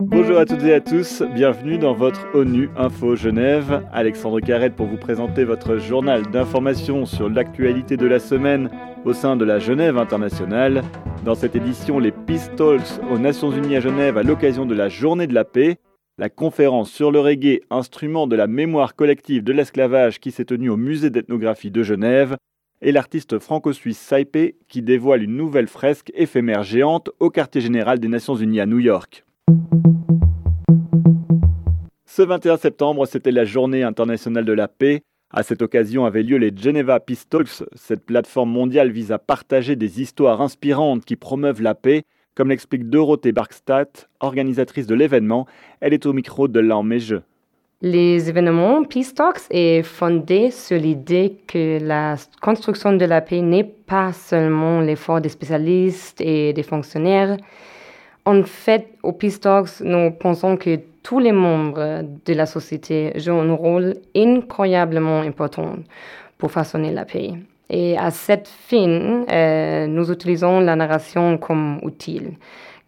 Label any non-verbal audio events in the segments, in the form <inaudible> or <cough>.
Bonjour à toutes et à tous, bienvenue dans votre ONU Info Genève. Alexandre Carrette pour vous présenter votre journal d'information sur l'actualité de la semaine au sein de la Genève internationale. Dans cette édition, les Peace Talks aux Nations Unies à Genève à l'occasion de la Journée de la paix, la conférence sur le reggae, instrument de la mémoire collective de l'esclavage qui s'est tenue au musée d'ethnographie de Genève, et l'artiste franco-suisse Saipé qui dévoile une nouvelle fresque éphémère géante au quartier général des Nations Unies à New York. Ce 21 septembre, c'était la journée internationale de la paix. À cette occasion avaient lieu les Geneva Peace Talks. Cette plateforme mondiale vise à partager des histoires inspirantes qui promeuvent la paix, comme l'explique Dorothée Barkstadt, organisatrice de l'événement. Elle est au micro de l'Emmège. Les événements Peace Talks est fondé sur l'idée que la construction de la paix n'est pas seulement l'effort des spécialistes et des fonctionnaires. En fait, au Peace Talks, nous pensons que tous les membres de la société jouent un rôle incroyablement important pour façonner la paix. Et à cette fin, euh, nous utilisons la narration comme outil.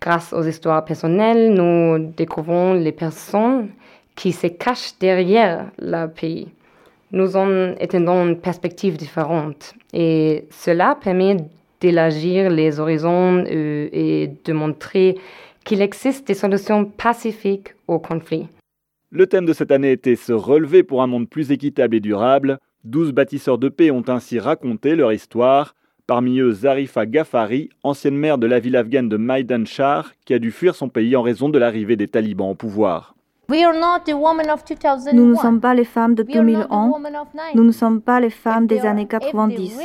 Grâce aux histoires personnelles, nous découvrons les personnes qui se cachent derrière la paix. Nous en étendons une perspective différente et cela permet d'élargir les horizons euh, et de montrer qu'il existe des solutions pacifiques au conflit. Le thème de cette année était Se relever pour un monde plus équitable et durable. Douze bâtisseurs de paix ont ainsi raconté leur histoire. Parmi eux, Zarifa Ghaffari, ancienne maire de la ville afghane de Maidan Shar, qui a dû fuir son pays en raison de l'arrivée des talibans au pouvoir. Nous ne sommes pas les femmes de 2001. Nous ne sommes pas les femmes des années 90.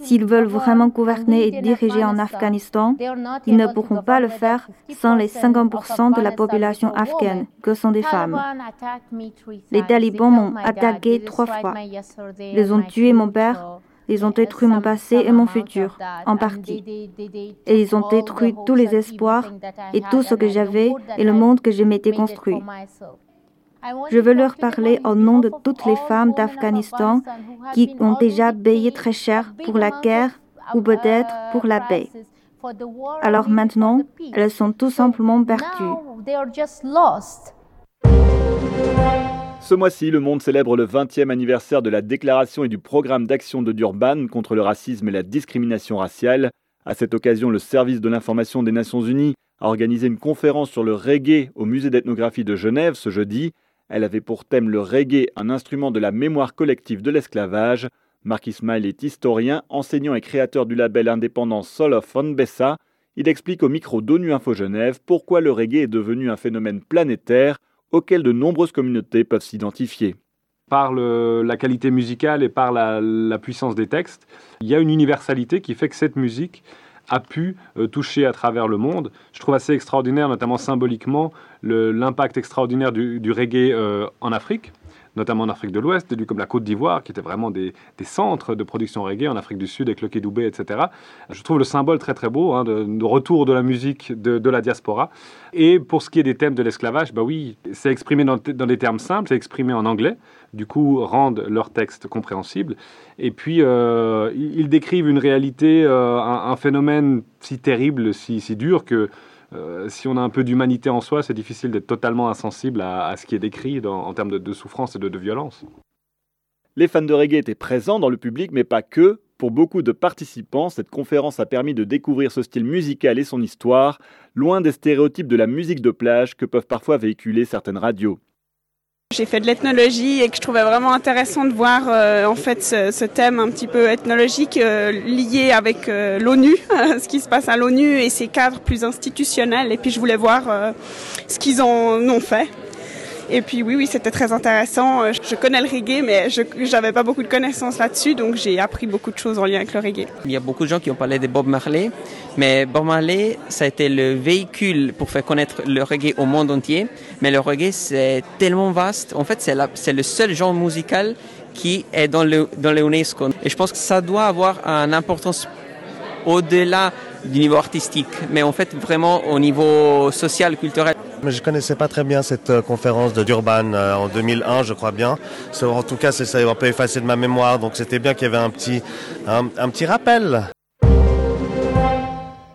S'ils veulent vraiment gouverner et diriger en Afghanistan, ils ne pourront pas le faire sans les 50% de la population afghane, que sont des femmes. Les talibans m'ont attaqué trois fois. Ils ont tué mon père, ils ont détruit mon passé et mon futur, en partie. Et ils ont détruit tous les espoirs et tout ce que j'avais et le monde que je m'étais construit. Je veux leur parler au nom de toutes les femmes d'Afghanistan qui ont déjà payé très cher pour la guerre ou peut-être pour la paix. Alors maintenant, elles sont tout simplement perdues. Ce mois-ci, le monde célèbre le 20e anniversaire de la déclaration et du programme d'action de Durban contre le racisme et la discrimination raciale. À cette occasion, le service de l'information des Nations Unies a organisé une conférence sur le reggae au musée d'ethnographie de Genève ce jeudi. Elle avait pour thème le reggae, un instrument de la mémoire collective de l'esclavage. Mark Ismail est historien, enseignant et créateur du label indépendant Soul of Fonbessa. Il explique au micro d'ONU Info Genève pourquoi le reggae est devenu un phénomène planétaire auxquelles de nombreuses communautés peuvent s'identifier. Par la qualité musicale et par la, puissance des textes, il y a une universalité qui fait que cette musique a pu euh, toucher à travers le monde. Je trouve assez extraordinaire, notamment symboliquement, l'impact extraordinaire du, reggae euh, en Afrique notamment en Afrique de l'Ouest, comme la Côte d'Ivoire, qui étaient vraiment des, centres de production reggae, en Afrique du Sud avec le Kédoubé, etc. Je trouve le symbole très très beau, hein, de, retour de la musique de, la diaspora. Et pour ce qui est des thèmes de l'esclavage, bah oui, c'est exprimé dans, des termes simples, c'est exprimé en anglais, du coup rendent leur texte compréhensible. Et puis, euh, ils décrivent une réalité, euh, un, phénomène si terrible, si, si dur que euh, si on a un peu d'humanité en soi, c'est difficile d'être totalement insensible à, ce qui est décrit en termes de, souffrance et de, de violence. Les fans de reggae étaient présents dans le public, mais pas que. Pour beaucoup de participants, cette conférence a permis de découvrir ce style musical et son histoire, loin des stéréotypes de la musique de plage que peuvent parfois véhiculer certaines radios. J'ai fait de l'ethnologie et que je trouvais vraiment intéressant de voir euh, en fait ce, thème un petit peu ethnologique euh, lié avec euh, l'ONU, <laughs> ce qui se passe à l'ONU et ses cadres plus institutionnels. Et puis je voulais voir ce qu'ils en ont fait. Et puis oui, oui, c'était très intéressant. Euh, je connais le reggae, mais je n'avais pas beaucoup de connaissances là-dessus, donc j'ai appris beaucoup de choses en lien avec le reggae. Il y a beaucoup de gens qui ont parlé de Bob Marley, mais Bob Marley, ça a été le véhicule pour faire connaître le reggae au monde entier. Mais le reggae, c'est tellement vaste. En fait, c'est le seul genre musical qui est dans le, dans l'UNESCO. Et je pense que ça doit avoir une importance au-delà du niveau artistique, mais en fait vraiment au niveau social, culturel. Mais je connaissais pas très bien cette euh, conférence de Durban euh, en 2001, je crois bien. En tout cas, c'est ça un peu effacé de ma mémoire, donc c'était bien qu'il y avait un petit, un, petit rappel.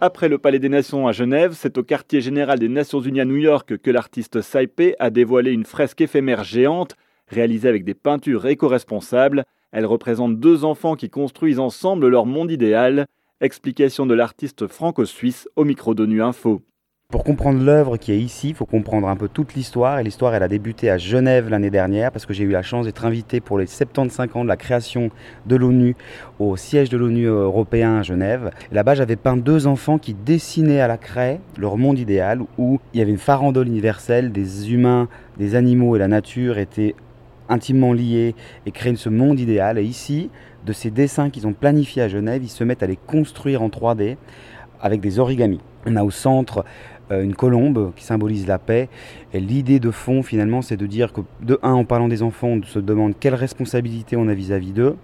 Après le Palais des Nations à Genève, c'est au quartier général des Nations Unies à New York que l'artiste Saipé a dévoilé une fresque éphémère géante réalisée avec des peintures éco-responsables. Elle représente deux enfants qui construisent ensemble leur monde idéal. Explication de l'artiste franco-suisse au micro d'ONU Info. Pour comprendre l'œuvre qui est ici, il faut comprendre un peu toute l'histoire. Et l'histoire, elle a débuté à Genève l'année dernière parce que j'ai eu la chance d'être invité pour les 75 ans de la création de l'ONU au siège de l'ONU européen à Genève. Là-bas, j'avais peint deux enfants qui dessinaient à la craie leur monde idéal où il y avait une farandole universelle, des humains, des animaux et la nature étaient intimement liés et créaient ce monde idéal. Et ici, de ces dessins qu'ils ont planifiés à Genève, ils se mettent à les construire en 3D avec des origamis. On a au centre euh, une colombe qui symbolise la paix. Et l'idée de fond, finalement, c'est de dire que, de un, en parlant des enfants, on se demande quelle responsabilité on a vis-à-vis d'eux.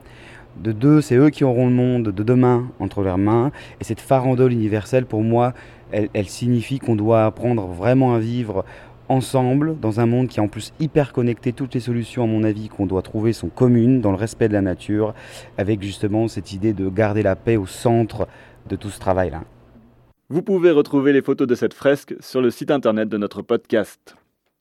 De deux, c'est eux qui auront le monde de demain entre leurs mains. Et cette farandole universelle, pour moi, elle, elle signifie qu'on doit apprendre vraiment à vivre ensemble dans un monde qui est en plus hyper connecté. Toutes les solutions, à mon avis, qu'on doit trouver sont communes dans le respect de la nature, avec justement cette idée de garder la paix au centre de tout ce travail-là. Vous pouvez retrouver les photos de cette fresque sur le site internet de notre podcast.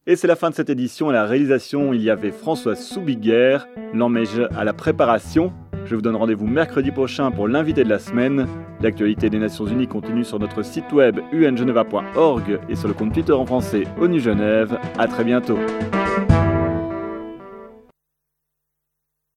Et c'est la fin de cette édition. À la réalisation, il y avait François Soubiguer, l'emmège à la préparation. Je vous donne rendez-vous mercredi prochain pour l'invité de la semaine. L'actualité des Nations Unies continue sur notre site web ungeneva.org et sur le compte Twitter en français ONU Genève. À très bientôt.